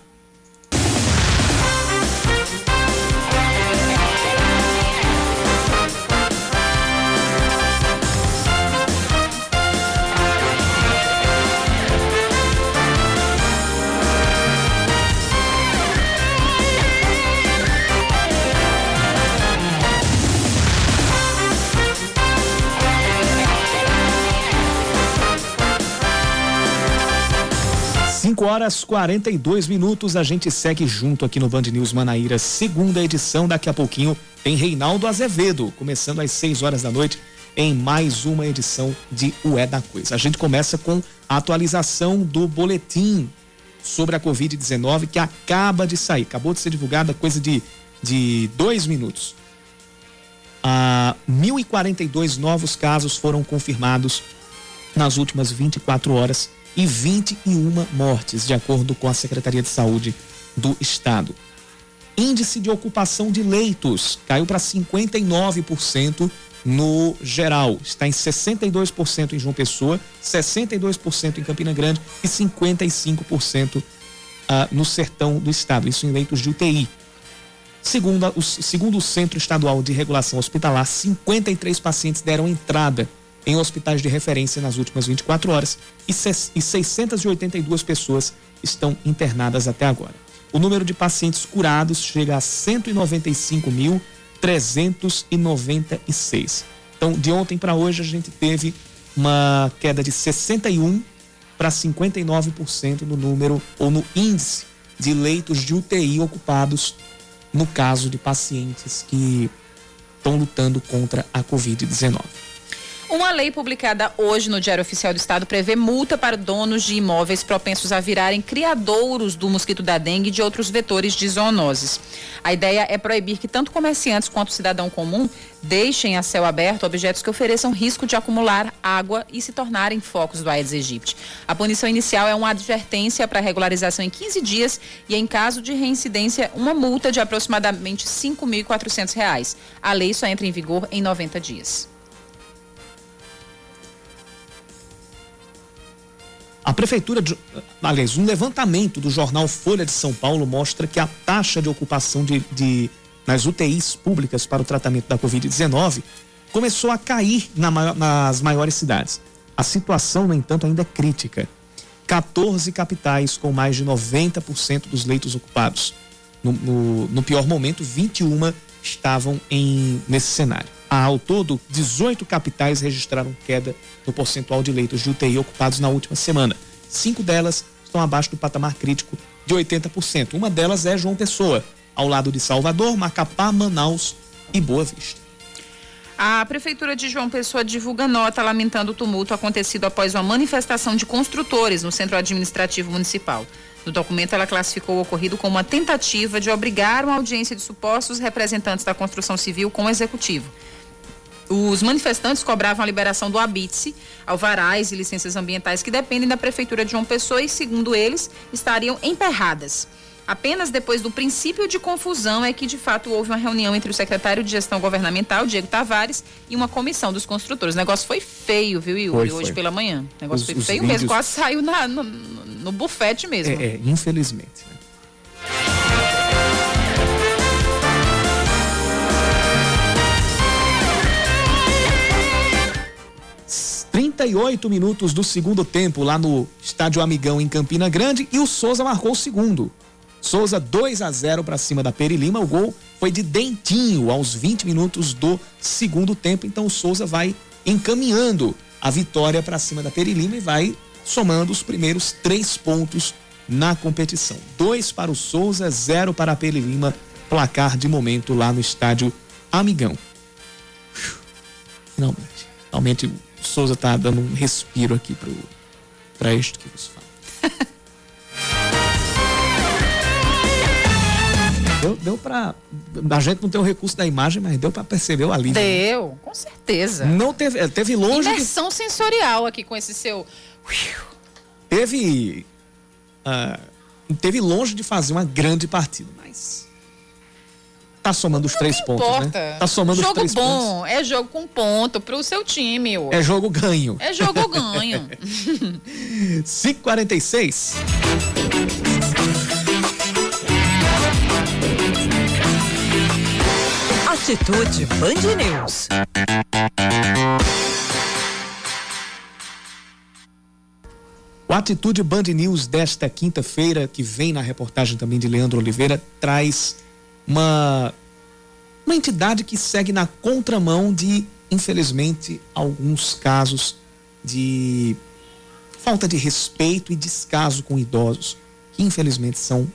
Horas 42 minutos. A gente segue junto aqui no Band News Manaíra, segunda edição. Daqui a pouquinho tem Reinaldo Azevedo, começando às 6 horas da noite em mais uma edição de O É da Coisa. A gente começa com a atualização do boletim sobre a Covid-19 que acaba de sair, acabou de ser divulgada, coisa de, de dois minutos. Ah, 1.042 novos casos foram confirmados nas últimas 24 horas e 21 mortes, de acordo com a Secretaria de Saúde do Estado. Índice de ocupação de leitos caiu para 59% no geral. Está em 62% em João Pessoa, 62% em Campina Grande e 55% uh, ah, no sertão do estado. Isso em leitos de UTI. Segundo, o, segundo o Centro Estadual de Regulação Hospitalar, 53 pacientes deram entrada em hospitais de referência nas últimas 24 horas e 682 pessoas estão internadas até agora. O número de pacientes curados chega a 195.396. Então, de ontem para hoje, a gente teve uma queda de 61 para 59% no número ou no índice de leitos de UTI ocupados no caso de pacientes que estão lutando contra a Covid-19.
Uma lei publicada hoje no Diário Oficial do Estado prevê multa para donos de imóveis propensos a virarem criadouros do mosquito da dengue e de outros vetores de zoonoses. A ideia é proibir que tanto comerciantes quanto cidadão comum deixem a céu aberto objetos que ofereçam risco de acumular água e se tornarem focos do Aedes aegypti. A punição inicial é uma advertência para regularização em 15 dias e, em caso de reincidência, uma multa de aproximadamente R$ 5.400. A lei só entra em vigor em 90 dias.
A prefeitura, de, aliás, um levantamento do jornal Folha de São Paulo mostra que a taxa de ocupação de, de nas UTIs públicas para o tratamento da Covid-19 começou a cair na, nas maiores cidades. A situação, no entanto, ainda é crítica. 14 capitais com mais de 90% dos leitos ocupados. No, no, no pior momento, 21 estavam em, nesse cenário. Ao todo, 18 capitais registraram queda no percentual de leitos de UTI ocupados na última semana. Cinco delas estão abaixo do patamar crítico de 80%. Uma delas é João Pessoa, ao lado de Salvador, Macapá, Manaus e Boa Vista.
A Prefeitura de João Pessoa divulga nota lamentando o tumulto acontecido após uma manifestação de construtores no Centro Administrativo Municipal. No documento, ela classificou o ocorrido como uma tentativa de obrigar uma audiência de supostos representantes da construção civil com o executivo. Os manifestantes cobravam a liberação do habite, alvarás e licenças ambientais que dependem da Prefeitura de João Pessoa e, segundo eles, estariam emperradas. Apenas depois do princípio de confusão é que, de fato, houve uma reunião entre o secretário de Gestão Governamental, Diego Tavares, e uma comissão dos construtores. O negócio foi feio, viu, Yuri, foi, hoje foi. pela manhã. O negócio os, foi feio mesmo, quase saiu na, no, no bufete mesmo.
É, é infelizmente. Né? 38 minutos do segundo tempo lá no Estádio Amigão em Campina Grande e o Souza marcou o segundo. Souza 2 a 0 para cima da Peri Lima. O gol foi de Dentinho aos 20 minutos do segundo tempo. Então o Souza vai encaminhando a vitória para cima da Peri Lima e vai somando os primeiros três pontos na competição. Dois para o Souza, zero para a Peri Lima. Placar de momento lá no estádio Amigão. Finalmente. Finalmente Souza tá dando um respiro aqui pro, pra isto que você fala. deu, deu pra. A gente não tem o recurso da imagem, mas deu pra perceber o alívio.
Né? Deu, né? com certeza.
Não teve. Eh, teve longe.
Imersão de... sensorial aqui com esse seu.
Teve uh, teve longe de fazer uma grande partida, mas tá somando os três pontos, né? Tá somando
jogo
os três
bom,
pontos.
é jogo com ponto pro seu time. Ô.
É jogo ganho.
É jogo ganho.
546.
Atitude Band News.
O Atitude Band News desta quinta-feira, que vem na reportagem também de Leandro Oliveira, traz uma, uma entidade que segue na contramão de, infelizmente, alguns casos de falta de respeito e descaso com idosos, que infelizmente são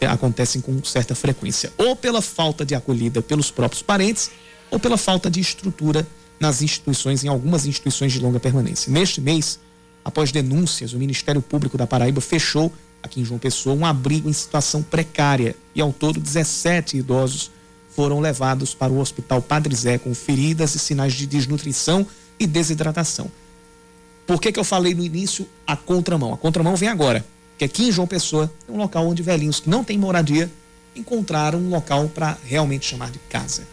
é, acontecem com certa frequência, ou pela falta de acolhida pelos próprios parentes, ou pela falta de estrutura nas instituições, em algumas instituições de longa permanência. Neste mês, após denúncias, o Ministério Público da Paraíba fechou aqui em João Pessoa um abrigo em situação precária e ao todo 17 idosos foram levados para o Hospital Padre Zé com feridas e sinais de desnutrição e desidratação. Por que, que eu falei no início a contramão? A contramão vem agora que aqui em João Pessoa é um local onde velhinhos que não têm moradia encontraram um local para realmente chamar de casa.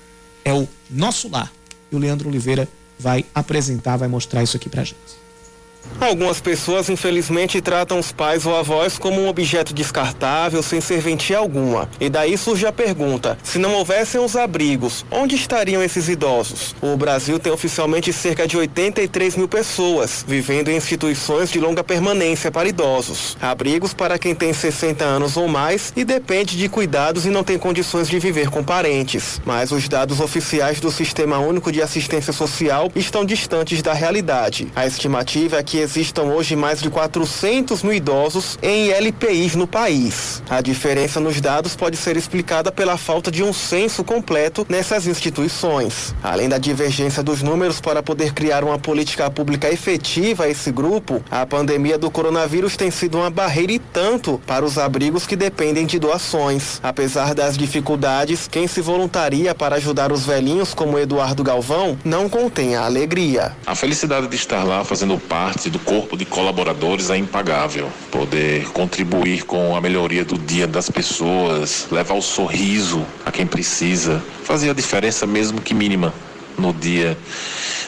É o Nosso Lar. E o Leandro Oliveira vai apresentar, vai mostrar isso aqui para gente.
Algumas pessoas, infelizmente, tratam os pais ou avós como um objeto descartável, sem serventia alguma. E daí surge a pergunta: se não houvessem os abrigos, onde estariam esses idosos? O Brasil tem oficialmente cerca de 83 mil pessoas vivendo em instituições de longa permanência para idosos. Abrigos para quem tem 60 anos ou mais e depende de cuidados e não tem condições de viver com parentes. Mas os dados oficiais do Sistema Único de Assistência Social estão distantes da realidade. A estimativa é que existam hoje mais de 400 mil idosos em LPIs no país. A diferença nos dados pode ser explicada pela falta de um censo completo nessas instituições. Além da divergência dos números para poder criar uma política pública efetiva a esse grupo, a pandemia do coronavírus tem sido uma barreira e tanto para os abrigos que dependem de doações. Apesar das dificuldades, quem se voluntaria para ajudar os velhinhos, como Eduardo Galvão, não contém a alegria.
A felicidade de estar lá fazendo parte do corpo de colaboradores é impagável. Poder contribuir com a melhoria do dia das pessoas, levar o sorriso a quem precisa, fazer a diferença mesmo que mínima no dia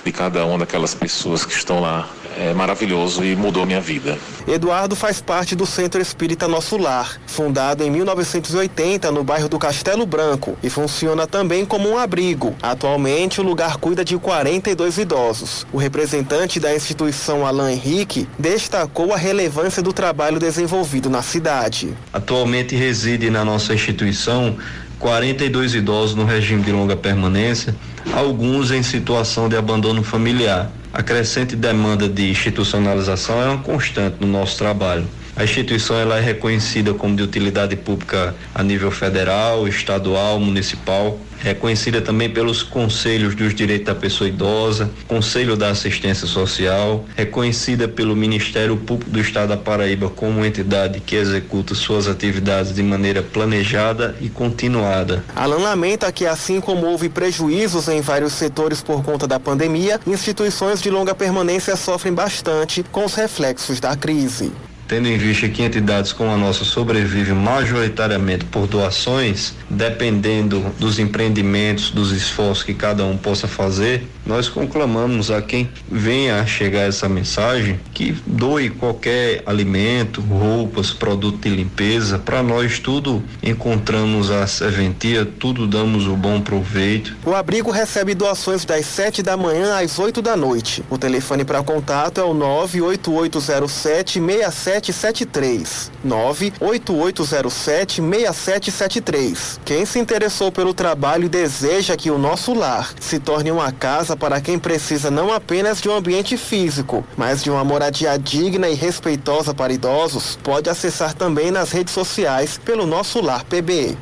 de cada uma daquelas pessoas que estão lá é maravilhoso e mudou minha vida.
Eduardo faz parte do Centro Espírita Nosso Lar, fundado em 1980 no bairro do Castelo Branco e funciona também como um abrigo. Atualmente, o lugar cuida de 42 idosos. O representante da instituição, Alain Henrique, destacou a relevância do trabalho desenvolvido na cidade.
Atualmente reside na nossa instituição 42 idosos no regime de longa permanência, alguns em situação de abandono familiar. A crescente demanda de institucionalização é uma constante no nosso trabalho. A instituição ela é reconhecida como de utilidade pública a nível federal, estadual, municipal, reconhecida também pelos conselhos dos direitos da pessoa idosa, Conselho da Assistência Social, reconhecida pelo Ministério Público do Estado da Paraíba como entidade que executa suas atividades de maneira planejada e continuada.
Alan lamenta que assim como houve prejuízos em vários setores por conta da pandemia, instituições de longa permanência sofrem bastante com os reflexos da crise
tendo em vista que entidades como a nossa sobrevivem majoritariamente por doações, dependendo dos empreendimentos, dos esforços que cada um possa fazer, nós conclamamos a quem venha a chegar essa mensagem que doe qualquer alimento, roupas, produto de limpeza. Para nós tudo encontramos a serventia, tudo damos o bom proveito.
O abrigo recebe doações das 7 da manhã às 8 da noite. O telefone para contato é o 98807 6773. 98807 6773. Quem se interessou pelo trabalho deseja que o nosso lar se torne uma casa para quem precisa não apenas de um ambiente físico, mas de uma moradia digna e respeitosa para idosos, pode acessar também nas redes sociais pelo Nosso Lar PB.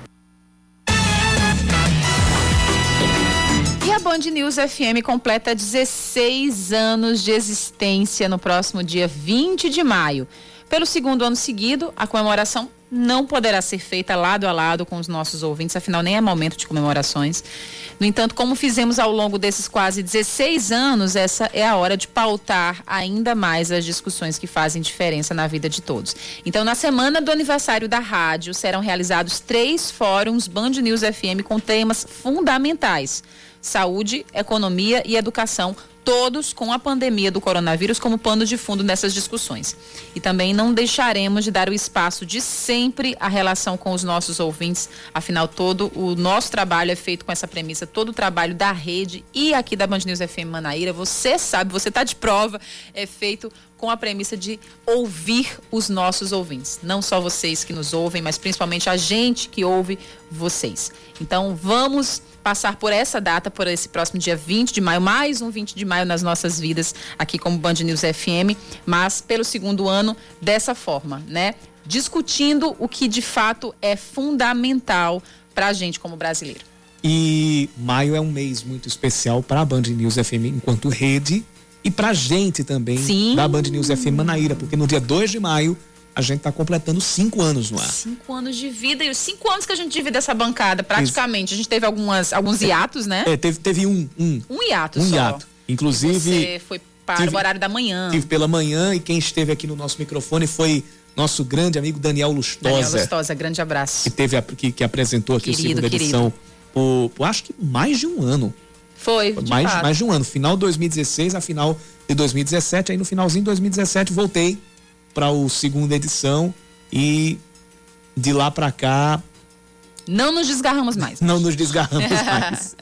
Band News FM completa 16 anos de existência no próximo dia 20 de maio. Pelo segundo ano seguido, a comemoração não poderá ser feita lado a lado com os nossos ouvintes, afinal nem é momento de comemorações. No entanto, como fizemos ao longo desses quase 16 anos, essa é a hora de pautar ainda mais as discussões que fazem diferença na vida de todos. Então, na semana do aniversário da rádio, serão realizados três fóruns Band News FM com temas fundamentais: saúde, economia e educação todos com a pandemia do coronavírus como pano de fundo nessas discussões. E também não deixaremos de dar o espaço de sempre à relação com os nossos ouvintes, afinal todo o nosso trabalho é feito com essa premissa, todo o trabalho da rede e aqui da Band News FM Manaíra, você sabe, você está de prova, é feito com a premissa de ouvir os nossos ouvintes. Não só vocês que nos ouvem, mas principalmente a gente que ouve vocês. Então vamos passar por essa data, por esse próximo dia 20 de maio, mais um 20 de maio nas nossas vidas, aqui como Band News FM, mas pelo segundo ano dessa forma, né? Discutindo o que de fato é fundamental para a gente como brasileiro.
E maio é um mês muito especial para a Band News FM enquanto rede e para a gente também
Sim.
da Band News FM Manaíra, porque no dia 2 de maio a gente está completando cinco anos no ar.
Cinco anos de vida e os cinco anos que a gente divide essa bancada, praticamente. A gente teve algumas, alguns hiatos, né?
É, teve, teve um, um.
Um hiato
um
só.
hiato. Inclusive.
Você foi para
tive-
o horário da manhã.
Tive pela manhã e quem esteve aqui no nosso microfone foi nosso grande amigo Daniel Lustosa,
Daniel Lustosa, grande abraço.
que teve a- que, que apresentou aqui
Querido,
a segunda
querido.
edição por, por acho que mais de um ano.
Foi, de
mais,
fato.
mais de um ano. Final de 2016, a final de 2017. Aí no finalzinho de 2017 voltei para o segunda edição e de lá para cá
Não nos desgarramos mais.
não nos desgarramos mais.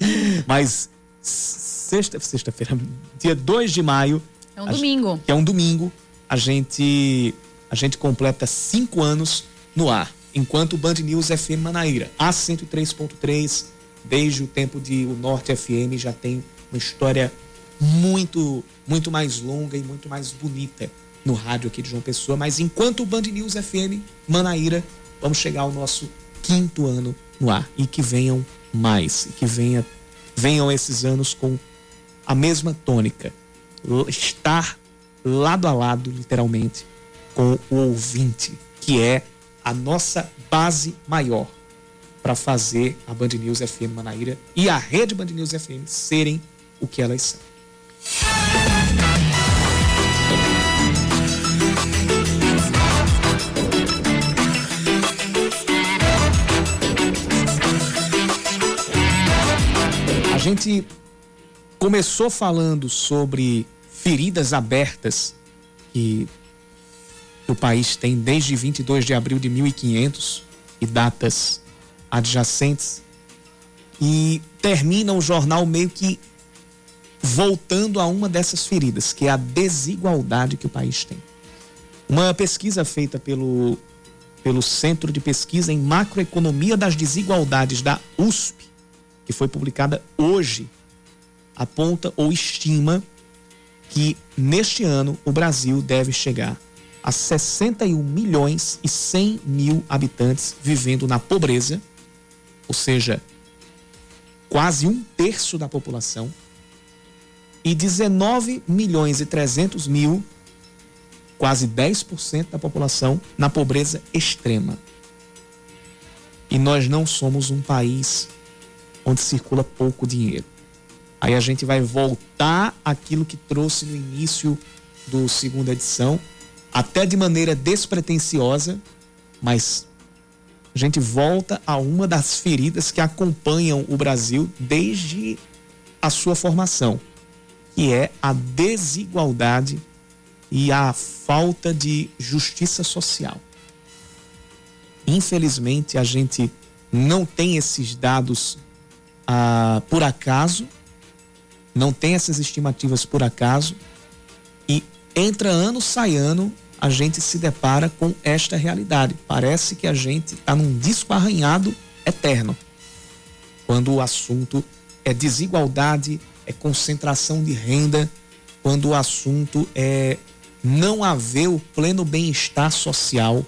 Mas sexta, sexta-feira, dia 2 de maio,
É um domingo.
é um domingo, a gente a gente completa cinco anos no ar, enquanto o Band News FM Manaíra, a 103.3, desde o tempo de o Norte FM já tem uma história muito muito mais longa e muito mais bonita no rádio aqui de João Pessoa, mas enquanto o Band News FM Manaíra, vamos chegar ao nosso quinto ano no ar. E que venham mais, e que venha venham esses anos com a mesma tônica, estar lado a lado, literalmente, com o ouvinte, que é a nossa base maior para fazer a Band News FM Manaíra e a rede Band News FM serem o que elas são. A gente começou falando sobre feridas abertas que o país tem desde 22 de abril de 1500 e datas adjacentes e termina o jornal meio que voltando a uma dessas feridas, que é a desigualdade que o país tem. Uma pesquisa feita pelo, pelo Centro de Pesquisa em Macroeconomia das Desigualdades da USP, que foi publicada hoje, aponta ou estima que neste ano o Brasil deve chegar a 61 milhões e 100 mil habitantes vivendo na pobreza, ou seja, quase um terço da população, e 19 milhões e 300 mil, quase 10% da população, na pobreza extrema. E nós não somos um país onde circula pouco dinheiro. Aí a gente vai voltar àquilo que trouxe no início do segunda edição, até de maneira despretensiosa, mas a gente volta a uma das feridas que acompanham o Brasil desde a sua formação, que é a desigualdade e a falta de justiça social. Infelizmente, a gente não tem esses dados ah, por acaso, não tem essas estimativas por acaso, e entra ano, sai ano, a gente se depara com esta realidade. Parece que a gente está num disco arranhado eterno, quando o assunto é desigualdade, é concentração de renda, quando o assunto é não haver o pleno bem-estar social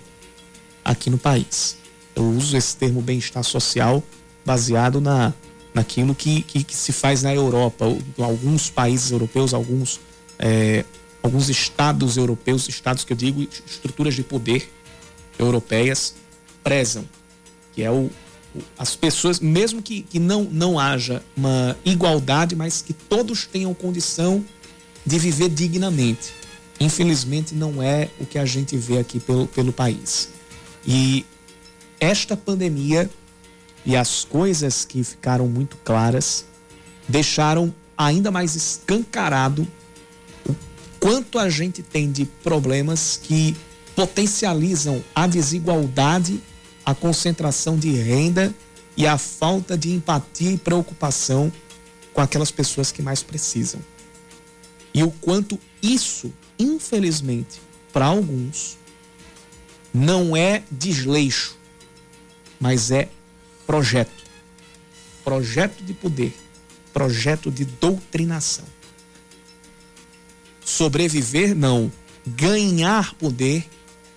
aqui no país. Eu uso esse termo bem-estar social baseado na, naquilo que, que, que se faz na Europa. Alguns países europeus, alguns, é, alguns estados europeus, estados que eu digo, estruturas de poder europeias, prezam, que é o, o as pessoas, mesmo que, que não, não haja uma igualdade, mas que todos tenham condição de viver dignamente. Infelizmente, não é o que a gente vê aqui pelo, pelo país. E esta pandemia e as coisas que ficaram muito claras deixaram ainda mais escancarado quanto a gente tem de problemas que potencializam a desigualdade, a concentração de renda e a falta de empatia e preocupação com aquelas pessoas que mais precisam. E o quanto isso, infelizmente, para alguns, não é desleixo, mas é projeto. Projeto de poder, projeto de doutrinação. Sobreviver, não. Ganhar poder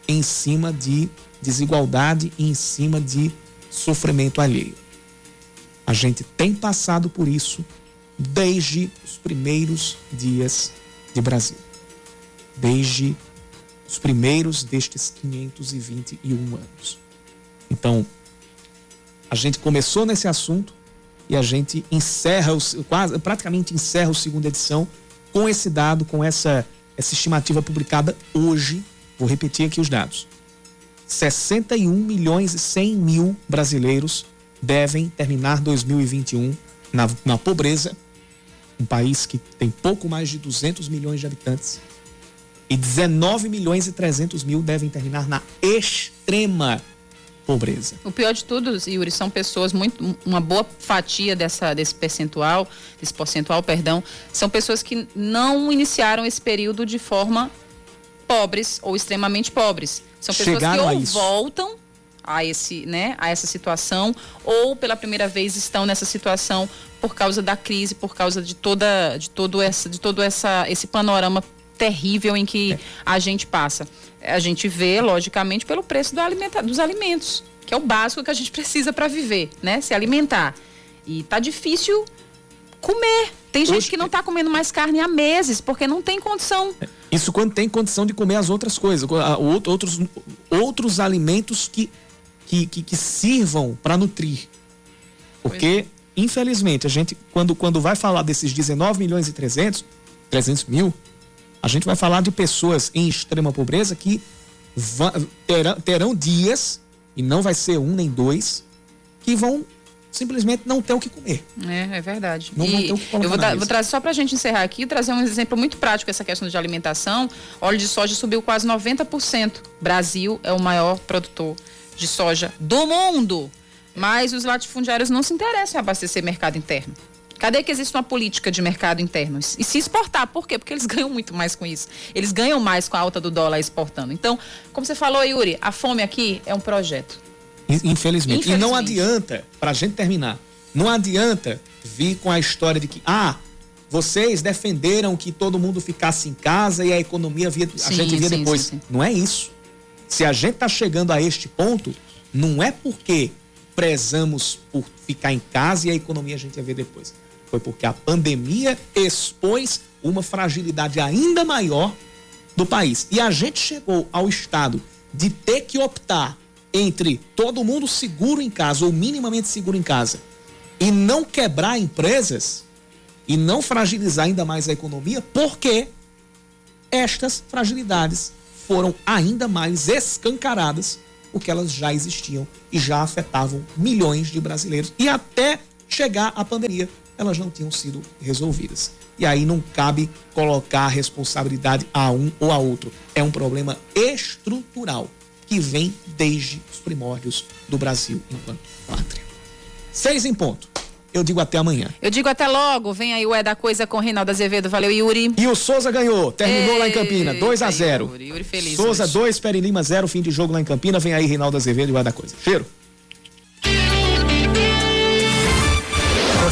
em cima de desigualdade e em cima de sofrimento alheio. A gente tem passado por isso desde os primeiros dias de Brasil. Desde os primeiros destes 521 anos. Então, a gente começou nesse assunto e a gente encerra, os, quase, praticamente encerra a segunda edição com esse dado, com essa, essa estimativa publicada hoje. Vou repetir aqui os dados. 61 milhões e 100 mil brasileiros devem terminar 2021 na, na pobreza, um país que tem pouco mais de 200 milhões de habitantes, e 19 milhões e 300 mil devem terminar na extrema pobreza.
O pior de tudo, Yuri, são pessoas muito uma boa fatia dessa desse percentual, desse percentual, perdão, são pessoas que não iniciaram esse período de forma pobres ou extremamente pobres. São pessoas
Chegaram
que ou voltam a esse, né, a essa situação ou pela primeira vez estão nessa situação por causa da crise, por causa de toda de todo essa de todo essa esse panorama terrível em que a gente passa. A gente vê, logicamente, pelo preço do alimenta, dos alimentos, que é o básico que a gente precisa para viver, né? Se alimentar. E tá difícil comer. Tem gente
Hoje-
que não tá comendo mais carne há meses porque não tem condição.
Isso quando tem condição de comer as outras coisas, outros, outros alimentos que, que, que, que sirvam para nutrir. Porque, infelizmente, a gente, quando, quando vai falar desses 19 milhões e 300, 300 mil, a gente vai falar de pessoas em extrema pobreza que terão, terão dias, e não vai ser um nem dois, que vão simplesmente não ter o que comer.
É, é verdade.
Não vão
e
ter o que colocar
eu vou,
mesa.
vou trazer só pra gente encerrar aqui, trazer um exemplo muito prático essa questão de alimentação. Óleo de soja subiu quase 90%. Brasil é o maior produtor de soja do mundo. Mas os latifundiários não se interessam em abastecer mercado interno. Cadê que existe uma política de mercado interno? E se exportar, por quê? Porque eles ganham muito mais com isso. Eles ganham mais com a alta do dólar exportando. Então, como você falou, Yuri, a fome aqui é um projeto.
In- Infelizmente. E não
Infelizmente.
adianta, pra gente terminar, não adianta vir com a história de que, ah, vocês defenderam que todo mundo ficasse em casa e a economia via, a
Sim,
gente via
sim,
depois.
sim.
Não é isso. Se a gente tá chegando a este ponto, não é porque prezamos por ficar em casa e a economia a gente ia ver depois. Foi porque a pandemia expôs uma fragilidade ainda maior do país. E a gente chegou ao estado de ter que optar entre todo mundo seguro em casa ou minimamente seguro em casa e não quebrar empresas e não fragilizar ainda mais a economia, porque estas fragilidades foram ainda mais escancaradas porque elas já existiam e já afetavam milhões de brasileiros e até chegar a pandemia elas não tinham sido resolvidas. E aí não cabe colocar a responsabilidade a um ou a outro. É um problema estrutural que vem desde os primórdios do Brasil enquanto pátria. Seis em ponto. Eu digo até amanhã.
Eu digo até logo, vem aí o É da Coisa com Reinaldo Azevedo. Valeu, Yuri.
E o Souza ganhou, terminou lá em Campina, 2 a 0
Yuri, Yuri feliz
Souza
hoje.
2, Peri Lima 0, fim de jogo lá em Campina. Vem aí Reinaldo Azevedo e vai dar coisa. Cheiro.